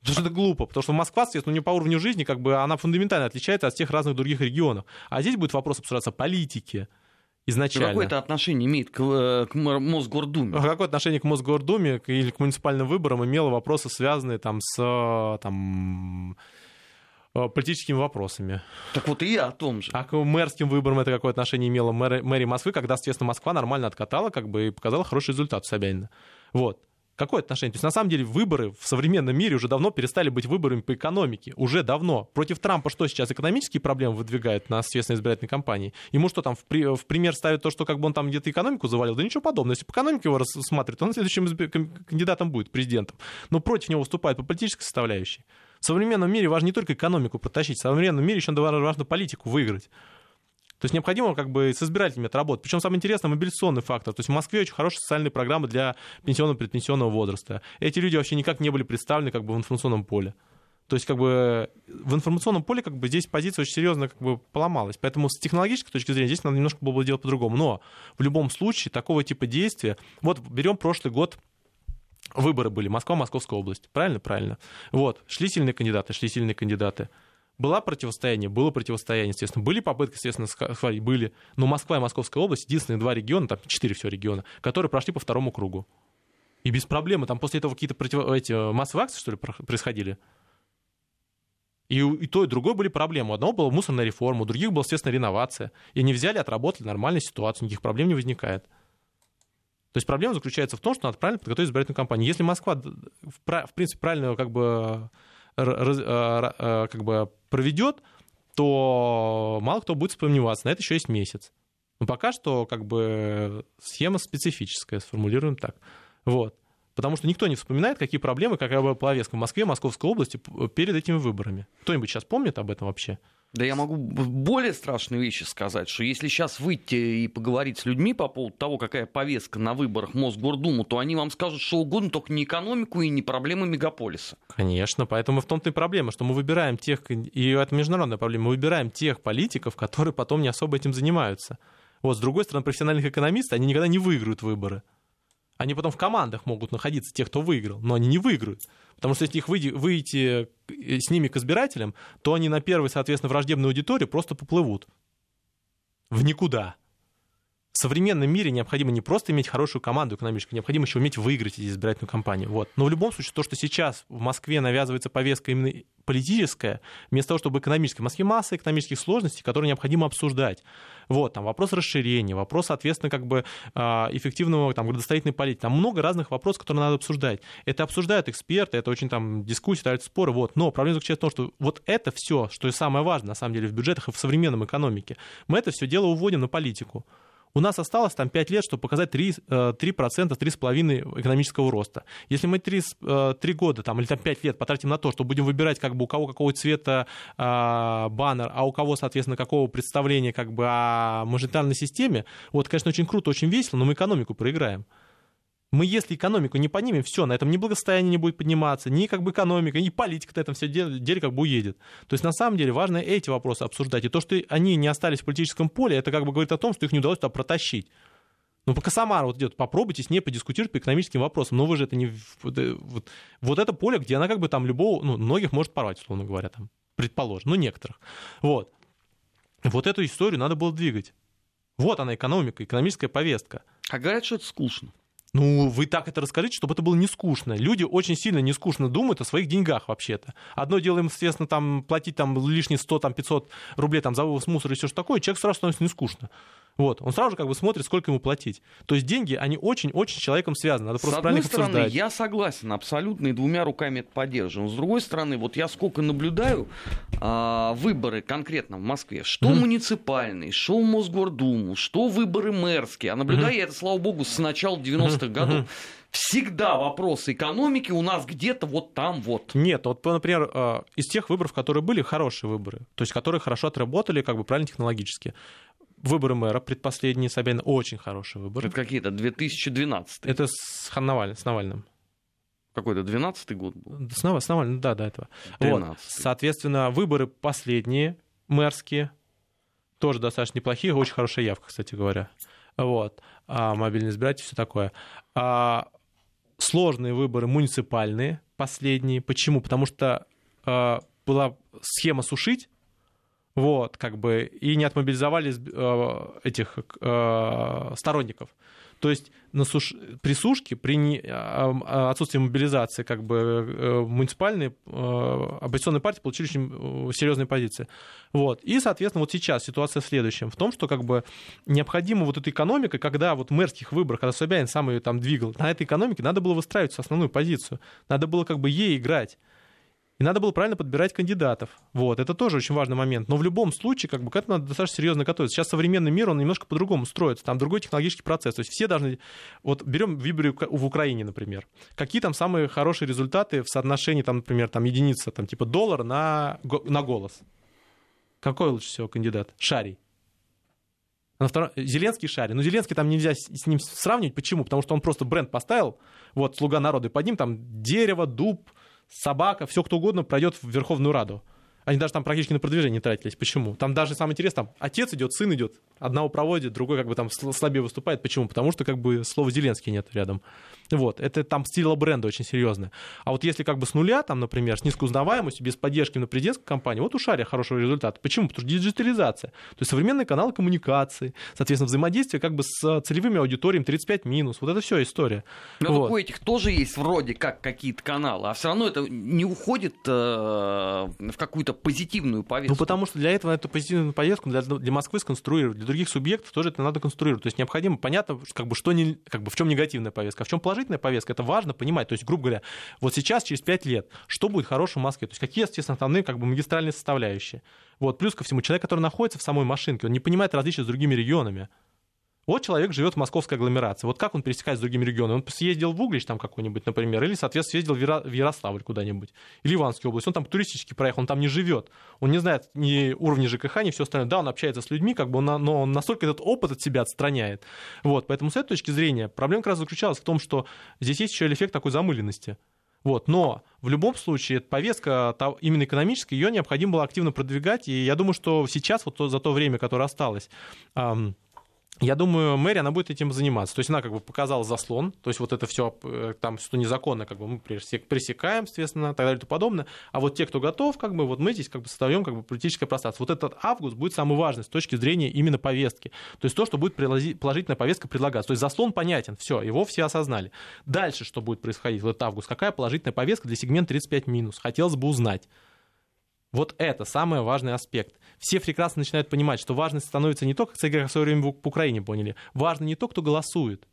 [SPEAKER 2] Потому что это глупо, потому что Москва, соответственно, не по уровню жизни, как бы она фундаментально отличается от всех разных других регионов. А здесь будет вопрос обсуждаться политики, изначально.
[SPEAKER 1] Какое это отношение имеет к, э, к Мосгордуме?
[SPEAKER 2] А какое отношение к Мосгордуме или к муниципальным выборам имело вопросы, связанные там с там, э, политическими вопросами.
[SPEAKER 1] Так вот и я о том же.
[SPEAKER 2] А к мэрским выборам это какое отношение имело мэр, мэрия Москвы, когда, соответственно, Москва нормально откатала как бы, и показала хороший результат Собянина. Вот. Какое отношение? То есть, на самом деле, выборы в современном мире уже давно перестали быть выборами по экономике. Уже давно. Против Трампа что сейчас? Экономические проблемы выдвигает на общественной избирательной кампании? Ему что там, в, при, в пример ставят то, что как бы он там где-то экономику завалил? Да ничего подобного. Если по экономике его рассматривать, он следующим кандидатом будет, президентом. Но против него выступает по политической составляющей. В современном мире важно не только экономику протащить, в современном мире еще важно политику выиграть. То есть необходимо как бы с избирателями отработать. Причем самое интересное, мобилизационный фактор. То есть в Москве очень хорошие социальные программы для пенсионного предпенсионного возраста. Эти люди вообще никак не были представлены как бы в информационном поле. То есть как бы в информационном поле как бы здесь позиция очень серьезно как бы поломалась. Поэтому с технологической точки зрения здесь надо немножко было бы делать по-другому. Но в любом случае такого типа действия... Вот берем прошлый год, выборы были, Москва, Московская область. Правильно? Правильно. Вот, шли сильные кандидаты, шли сильные кандидаты. Была противостояние, было противостояние, естественно. Были попытки, естественно, схватить, были. Но Москва и Московская область единственные два региона, там четыре всего региона, которые прошли по второму кругу. И без проблем. Там после этого какие-то против... эти массовые акции, что ли, происходили? И, и то, и другое были проблемы. У одного была мусорная реформа, у других была, естественно, реновация. И они взяли, отработали нормальную ситуацию, никаких проблем не возникает. То есть проблема заключается в том, что надо правильно подготовить избирательную кампанию. Если Москва, в принципе, правильно как бы Э, э, как бы проведет, то мало кто будет сомневаться. На это еще есть месяц. Но пока что как бы схема специфическая, сформулируем так. Вот. Потому что никто не вспоминает, какие проблемы, какая была повестка в Москве, Московской области перед этими выборами. Кто-нибудь сейчас помнит об этом вообще?
[SPEAKER 1] Да я могу более страшные вещи сказать, что если сейчас выйти и поговорить с людьми по поводу того, какая повестка на выборах Мосгордуму, то они вам скажут, что угодно, только не экономику и не проблемы мегаполиса.
[SPEAKER 2] Конечно, поэтому в том-то и проблема, что мы выбираем тех, и это международная проблема, мы выбираем тех политиков, которые потом не особо этим занимаются. Вот, с другой стороны, профессиональных экономистов, они никогда не выиграют выборы. Они потом в командах могут находиться, те, кто выиграл, но они не выиграют. Потому что если их выйти, выйти с ними к избирателям, то они на первой, соответственно, враждебной аудитории просто поплывут в никуда. В современном мире необходимо не просто иметь хорошую команду экономическую, необходимо еще уметь выиграть эти избирательную кампанию. Вот. Но в любом случае, то, что сейчас в Москве навязывается повестка именно политическая, вместо того, чтобы экономическая. В Москве масса экономических сложностей, которые необходимо обсуждать. Вот, там вопрос расширения, вопрос, соответственно, как бы а, эффективного там, градостроительной политики. Там много разных вопросов, которые надо обсуждать. Это обсуждают эксперты, это очень там дискуссии, дают споры. Вот. Но проблема заключается в том, что вот это все, что и самое важное, на самом деле, в бюджетах и в современном экономике, мы это все дело уводим на политику у нас осталось там 5 лет, чтобы показать 3%, 3% 3,5% экономического роста. Если мы 3, 3 э, года там, или там 5 лет потратим на то, что будем выбирать, как бы у кого какого цвета э, баннер, а у кого, соответственно, какого представления как бы о мажоритарной системе, вот, конечно, очень круто, очень весело, но мы экономику проиграем. Мы, если экономику не поднимем, все, на этом ни благосостояние не будет подниматься, ни как бы экономика, ни политика на этом все деле, деле как бы уедет. То есть на самом деле важно эти вопросы обсуждать. И то, что они не остались в политическом поле, это как бы говорит о том, что их не удалось туда протащить. Ну, пока Самара вот идет, попробуйте с ней подискутировать по экономическим вопросам. Но вы же это не... Э, вот, вот это поле, где она как бы там любого, ну, многих может порвать, условно говоря, там, предположим, ну, некоторых. Вот. Вот эту историю надо было двигать. Вот она, экономика, экономическая повестка.
[SPEAKER 1] А говорят, что это скучно.
[SPEAKER 2] Ну, вы так это расскажите, чтобы это было не скучно. Люди очень сильно не скучно думают о своих деньгах вообще-то. Одно дело им, соответственно, там, платить там, лишние 100, там, 500 рублей там, за вывоз мусора и все что такое, человек сразу становится не скучно. Вот. Он сразу же как бы смотрит, сколько ему платить. То есть деньги, они очень-очень с человеком связаны. Надо просто
[SPEAKER 1] с одной стороны, обсуждать. я согласен абсолютно и двумя руками это поддерживаю. С другой стороны, вот я сколько наблюдаю а, выборы конкретно в Москве, что mm-hmm. муниципальные, что в Мосгордуму, что выборы мэрские, а наблюдаю mm-hmm. я это, слава богу, с начала 90-х mm-hmm. годов. Всегда вопрос экономики у нас где-то вот там вот.
[SPEAKER 2] Нет, вот, например, а, из тех выборов, которые были, хорошие выборы, то есть которые хорошо отработали, как бы правильно технологически выборы мэра предпоследние Собянина очень хорошие выборы.
[SPEAKER 1] Это какие-то 2012
[SPEAKER 2] Это с Навальным. С Навальным.
[SPEAKER 1] Какой-то 12-й год был?
[SPEAKER 2] С, Нав... с Навальным, да, до этого. Вот. Соответственно, выборы последние, мэрские, тоже достаточно неплохие, очень хорошая явка, кстати говоря. Вот. А, мобильный избиратель, все такое. А, сложные выборы муниципальные, последние. Почему? Потому что а, была схема сушить, вот, как бы, и не отмобилизовали э, этих э, сторонников. То есть на суш... при сушке, при. А, а, отсутствии мобилизации, как бы э, муниципальные оппозиционные партии получили очень серьезные позиции. Вот. И, соответственно, вот сейчас ситуация в следующем. В том, что как бы необходимо вот эта экономика, когда вот мэрских выборах, когда Собянин сам ее там двигал, на этой экономике надо было выстраивать основную позицию. Надо было как бы ей играть. И надо было правильно подбирать кандидатов. Вот, это тоже очень важный момент. Но в любом случае, как бы к этому надо достаточно серьезно готовиться. Сейчас современный мир, он немножко по-другому строится. Там другой технологический процесс. То есть все должны... Вот берем выборы в Украине, например. Какие там самые хорошие результаты в соотношении, там, например, там единица, там, типа доллар на, на голос? Какой лучше всего кандидат? Шарий. На втором... Зеленский шарий. Ну, Зеленский там нельзя с ним сравнивать. Почему? Потому что он просто бренд поставил, вот, слуга народа, и под ним там дерево, дуб, собака, все кто угодно пройдет в Верховную Раду. Они даже там практически на продвижение не тратились. Почему? Там даже самое интересное, там отец идет, сын идет, одного проводит, другой как бы там слабее выступает. Почему? Потому что как бы слова Зеленский нет рядом. Вот, это там стиль бренда очень серьезный. А вот если как бы с нуля, там, например, с низкой узнаваемостью, без поддержки на президентской компании, вот у Шария хорошего результата. Почему? Потому что диджитализация. То есть современные каналы коммуникации, соответственно, взаимодействие как бы с целевыми аудиториями 35 минус. Вот это все история.
[SPEAKER 1] Но вот. у этих тоже есть вроде как какие-то каналы, а все равно это не уходит э, в какую-то позитивную повестку.
[SPEAKER 2] Ну, потому что для этого эту позитивную повестку для, для Москвы сконструировать, для других субъектов тоже это надо конструировать. То есть необходимо, понятно, как бы, что не, как бы, в чем негативная повестка, а в чем положительная положительная повестка, это важно понимать. То есть, грубо говоря, вот сейчас, через 5 лет, что будет хорошего в Москве? То есть, какие, естественно, основные как бы, магистральные составляющие? Вот. Плюс ко всему, человек, который находится в самой машинке, он не понимает различия с другими регионами. Вот человек живет в московской агломерации. Вот как он пересекает с другими регионами? Он съездил в Углич там какой-нибудь, например, или, соответственно, съездил в Ярославль куда-нибудь, или Иванскую область. Он там туристически проехал, он там не живет. Он не знает ни уровня ЖКХ, ни все остальное. Да, он общается с людьми, как бы он, но он настолько этот опыт от себя отстраняет. Вот, поэтому с этой точки зрения проблема как раз заключалась в том, что здесь есть еще эффект такой замыленности. Вот, но в любом случае повестка именно экономическая, ее необходимо было активно продвигать, и я думаю, что сейчас, вот за то время, которое осталось, я думаю, Мэри, она будет этим заниматься. То есть она как бы показала заслон, то есть вот это все э, там, что незаконно, как бы мы пресекаем, соответственно, так далее и тому подобное. А вот те, кто готов, как бы вот мы здесь как бы создаем как бы политическое пространство. Вот этот август будет самый важный с точки зрения именно повестки. То есть то, что будет положительная повестка предлагаться. То есть заслон понятен, все, его все осознали. Дальше что будет происходить в этот август? Какая положительная повестка для сегмента 35 минус? Хотелось бы узнать. Вот это самый важный аспект. Все прекрасно начинают понимать, что важность становится не то, как в свое время в Украине поняли. Важно не то, кто голосует.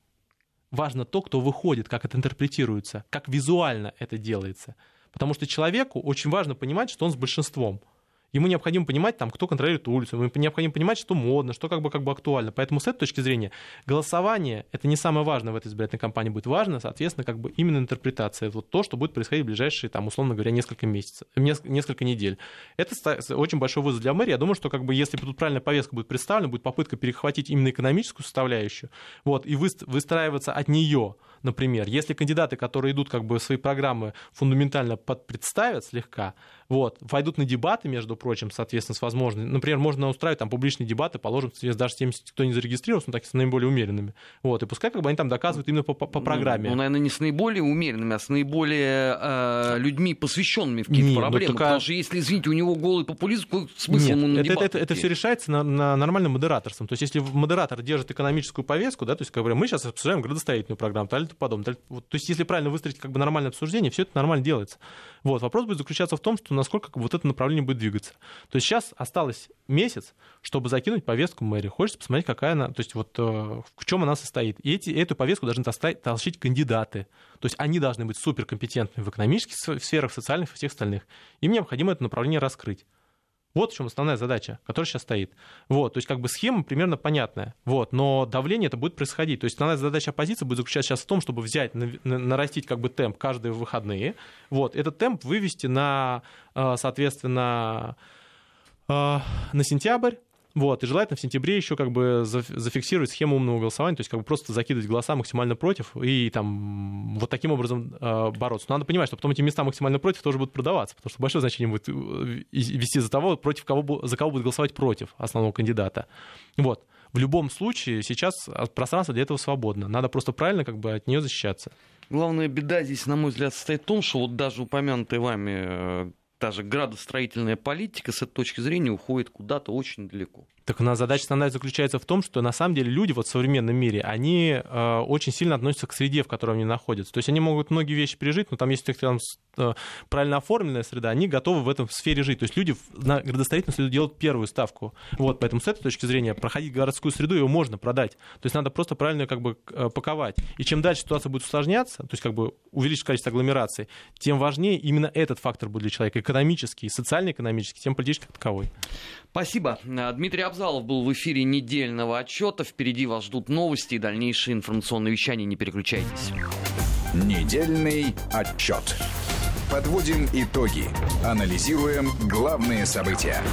[SPEAKER 2] Важно то, кто выходит, как это интерпретируется, как визуально это делается. Потому что человеку очень важно понимать, что он с большинством – ему необходимо понимать, там, кто контролирует улицу, ему необходимо понимать, что модно, что как бы, как бы актуально. Поэтому с этой точки зрения голосование — это не самое важное в этой избирательной кампании будет важно, соответственно, как бы именно интерпретация, вот то, что будет происходить в ближайшие, там, условно говоря, несколько месяцев, несколько недель. Это очень большой вызов для мэрии. Я думаю, что как бы, если тут правильная повестка будет представлена, будет попытка перехватить именно экономическую составляющую, вот, и выстраиваться от нее, например. Если кандидаты, которые идут как бы свои программы фундаментально подпредставят слегка, вот, войдут на дебаты, между прочим, соответственно, с возможной. Например, можно устраивать там публичные дебаты, положим, даже с теми, кто не зарегистрировался, но так с наиболее умеренными. Вот, и пускай как бы они там доказывают именно по, по, по программе.
[SPEAKER 1] Ну, наверное, не с наиболее умеренными, а с наиболее э, людьми, посвященными в какие-то ну, проблемы. Только... Потому что если, извините, у него голый популизм, какой смысл
[SPEAKER 2] Нет,
[SPEAKER 1] ему на
[SPEAKER 2] это, это, это, это все решается на, на нормальном модераторством. То есть, если модератор держит экономическую повестку, да, то есть, как бы, мы сейчас обсуждаем градостроительную программу, и подобное. Вот, то есть, если правильно выстроить как бы нормальное обсуждение, все это нормально делается. Вот, вопрос будет заключаться в том, что насколько вот это направление будет двигаться. То есть сейчас осталось месяц, чтобы закинуть повестку мэрии. Хочется посмотреть, какая она, то есть вот э, в чем она состоит. И эти, эту повестку должны тащить кандидаты. То есть они должны быть суперкомпетентны в экономических сферах, в социальных и всех остальных. Им необходимо это направление раскрыть. Вот в чем основная задача, которая сейчас стоит. Вот, то есть как бы схема примерно понятная, вот, но давление это будет происходить. То есть основная задача оппозиции будет заключаться сейчас в том, чтобы взять, нарастить как бы темп каждые выходные, вот, этот темп вывести на, э, соответственно, э, на сентябрь, вот, и желательно в сентябре еще как бы зафиксировать схему умного голосования, то есть как бы просто закидывать голоса максимально против и там вот таким образом э, бороться. Но надо понимать, что потом эти места максимально против тоже будут продаваться, потому что большое значение будет э, вести за того, против кого, за кого будет голосовать против основного кандидата. Вот. В любом случае сейчас пространство для этого свободно. Надо просто правильно как бы от нее защищаться.
[SPEAKER 1] Главная беда здесь, на мой взгляд, состоит в том, что вот даже упомянутый вами э, та же градостроительная политика с этой точки зрения уходит куда-то очень далеко.
[SPEAKER 2] Так у нас задача основная заключается в том, что на самом деле люди вот в современном мире, они э, очень сильно относятся к среде, в которой они находятся. То есть они могут многие вещи пережить, но там есть там, э, правильно оформленная среда, они готовы в этом сфере жить. То есть люди на градостроительную среду делают первую ставку. Вот, поэтому с этой точки зрения проходить городскую среду ее можно продать. То есть надо просто правильно как бы э, паковать. И чем дальше ситуация будет усложняться, то есть как бы увеличить количество агломераций, тем важнее именно этот фактор будет для человека, экономический, социально-экономический, тем политический как таковой.
[SPEAKER 1] Спасибо. Дмитрий Абзалов был в эфире недельного отчета. Впереди вас ждут новости и дальнейшие информационные вещания. Не переключайтесь.
[SPEAKER 3] Недельный отчет. Подводим итоги. Анализируем главные события.